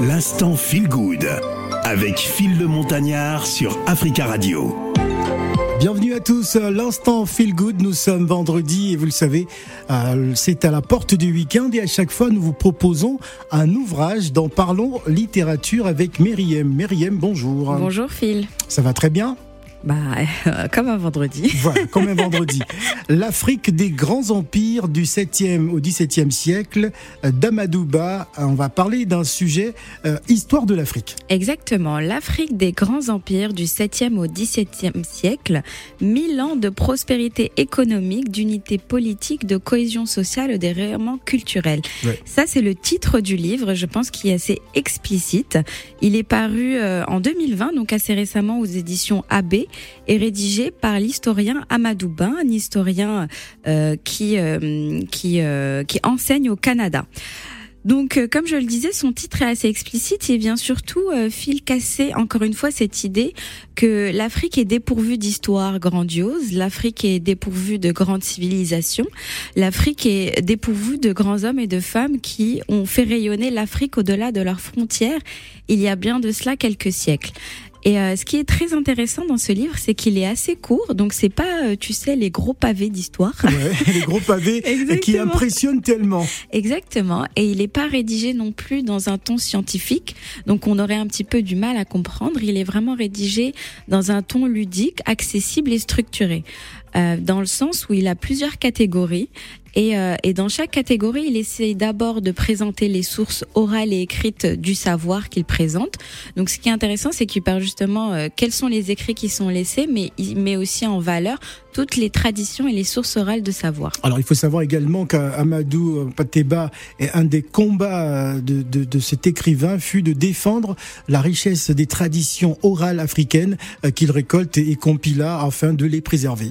L'instant Feel Good avec Phil le Montagnard sur Africa Radio. Bienvenue à tous, l'instant Feel Good, nous sommes vendredi et vous le savez, euh, c'est à la porte du week-end et à chaque fois nous vous proposons un ouvrage dans Parlons littérature avec Myriam. Myriam, bonjour. Bonjour Phil. Ça va très bien? Bah, comme un vendredi. Voilà, comme un vendredi. L'Afrique des grands empires du 7e au 17e siècle, d'Amadouba. On va parler d'un sujet, euh, histoire de l'Afrique. Exactement. L'Afrique des grands empires du 7e au 17e siècle, mille ans de prospérité économique, d'unité politique, de cohésion sociale, des rayonnements culturels. Ça, c'est le titre du livre, je pense, qui est assez explicite. Il est paru euh, en 2020, donc assez récemment aux éditions AB est rédigé par l'historien Amadou Bin, un historien euh, qui, euh, euh, qui enseigne au Canada. Donc, comme je le disais, son titre est assez explicite et vient surtout fil casser encore une fois cette idée que l'Afrique est dépourvue d'histoire grandiose, l'Afrique est dépourvue de grandes civilisations, l'Afrique est dépourvue de grands hommes et de femmes qui ont fait rayonner l'Afrique au-delà de leurs frontières il y a bien de cela quelques siècles. Et euh, ce qui est très intéressant dans ce livre, c'est qu'il est assez court, donc c'est pas, euh, tu sais, les gros pavés d'histoire. Ouais, les gros pavés qui impressionnent tellement. Exactement. Et il n'est pas rédigé non plus dans un ton scientifique, donc on aurait un petit peu du mal à comprendre. Il est vraiment rédigé dans un ton ludique, accessible et structuré. Euh, dans le sens où il a plusieurs catégories et, euh, et, dans chaque catégorie, il essaie d'abord de présenter les sources orales et écrites du savoir qu'il présente. Donc, ce qui est intéressant, c'est qu'il parle justement euh, quels sont les écrits qui sont laissés, mais il met aussi en valeur toutes les traditions et les sources orales de savoir. Alors, il faut savoir également qu'Amadou Pateba est un des combats euh, de, de, de, cet écrivain fut de défendre la richesse des traditions orales africaines qu'il récolte et compila afin de les préserver.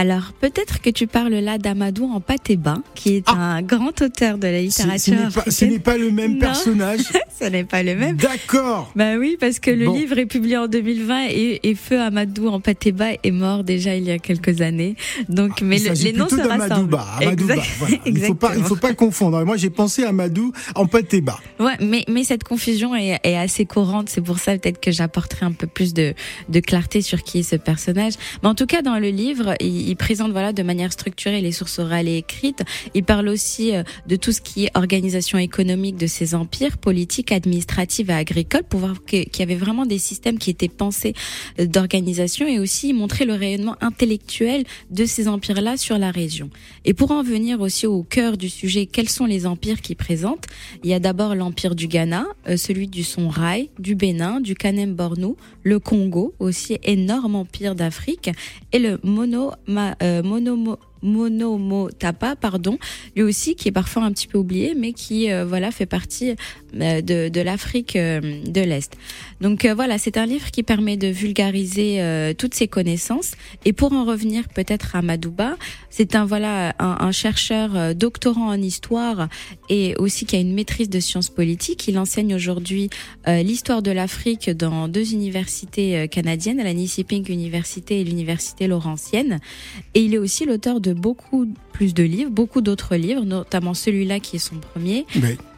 Alors, peut-être que tu parles là d'Amadou en Pateba, qui est ah. un grand auteur de la littérature. Ce n'est pas, le même personnage. ce n'est pas le même. D'accord. Bah oui, parce que le livre est publié en 2020 et, et Feu Amadou en Pateba est mort déjà il y a quelques années. Donc, mais les noms se rassemblent. Amadouba. Voilà. Il faut pas, il faut pas confondre. Moi, j'ai pensé à Amadou en Pateba. Ouais, mais mais cette confusion est, est assez courante. C'est pour ça peut-être que j'apporterai un peu plus de de clarté sur qui est ce personnage. Mais en tout cas, dans le livre, il, il présente voilà de manière structurée les sources orales et écrites. Il parle aussi euh, de tout ce qui est organisation économique de ces empires, politiques, administratives et agricoles, pour voir qu'il y avait vraiment des systèmes qui étaient pensés euh, d'organisation et aussi montrer le rayonnement intellectuel de ces empires-là sur la région. Et pour en venir aussi au cœur du sujet, quels sont les empires qui présentent? Il y a d'abord l'empire du Ghana, euh, celui du Songhai, du Bénin, du Kanem-Bornou, le Congo, aussi énorme empire d'Afrique, et le Mono euh, Monomo Monomotapa, pardon, lui aussi qui est parfois un petit peu oublié, mais qui euh, voilà fait partie euh, de, de l'Afrique euh, de l'Est. Donc voilà, c'est un livre qui permet de vulgariser toutes ces connaissances. Et pour en revenir peut-être à Madouba, c'est un voilà un, un, chercheur doctorant en histoire et aussi qui a une maîtrise de sciences politiques. Il enseigne aujourd'hui l'histoire de l'Afrique dans deux universités canadiennes, la Nissiping Université et l'université Laurentienne. Et il est aussi l'auteur de beaucoup plus de livres, beaucoup d'autres livres, notamment celui-là qui est son premier.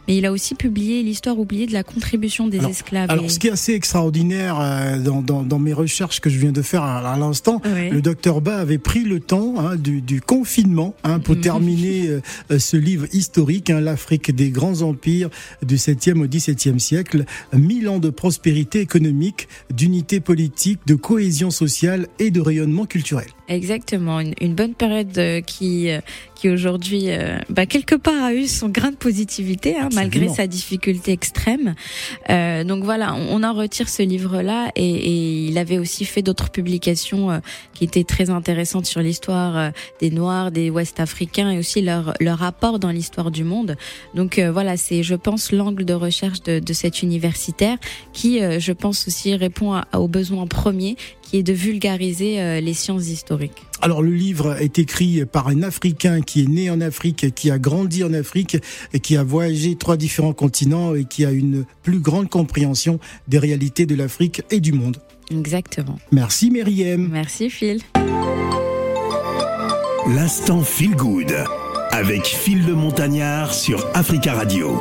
Mais il a aussi publié l'histoire oubliée de la contribution des esclaves. Alors, ce qui est assez extraordinaire euh, dans, dans, dans, mes recherches que je viens de faire à, l'instant, le docteur Ba avait pris le temps hein, du, du, confinement hein, pour mhm. terminer euh, ce livre historique, hein, l'Afrique des grands empires du 7e au 17e siècle, mille ans de prospérité économique, d'unité politique, de cohésion sociale et de rayonnement culturel. Exactement, une, une bonne période euh, qui qui aujourd'hui, bah, quelque part, a eu son grain de positivité. Hein, malgré sa difficulté extrême. Euh, donc voilà, on, en retire ce livre-là et, et, il avait aussi fait d'autres publications euh, qui étaient très intéressantes sur l'histoire euh, des Noirs, des Ouest-Africains et aussi leur leur rapport dans l'histoire du monde. Donc euh, voilà, c'est je pense l'angle de recherche de, de cet universitaire qui, je pense aussi répond à, aux besoins premiers qui est de vulgariser les sciences historiques. Alors le livre est écrit par un Africain qui est né en Afrique, qui a grandi en Afrique et qui a voyagé trois différents continents et qui a une plus grande compréhension des réalités de l'Afrique et du monde. Exactement. Merci Myriam. Merci Phil. L'instant Feel Good avec Phil le Montagnard sur Africa Radio.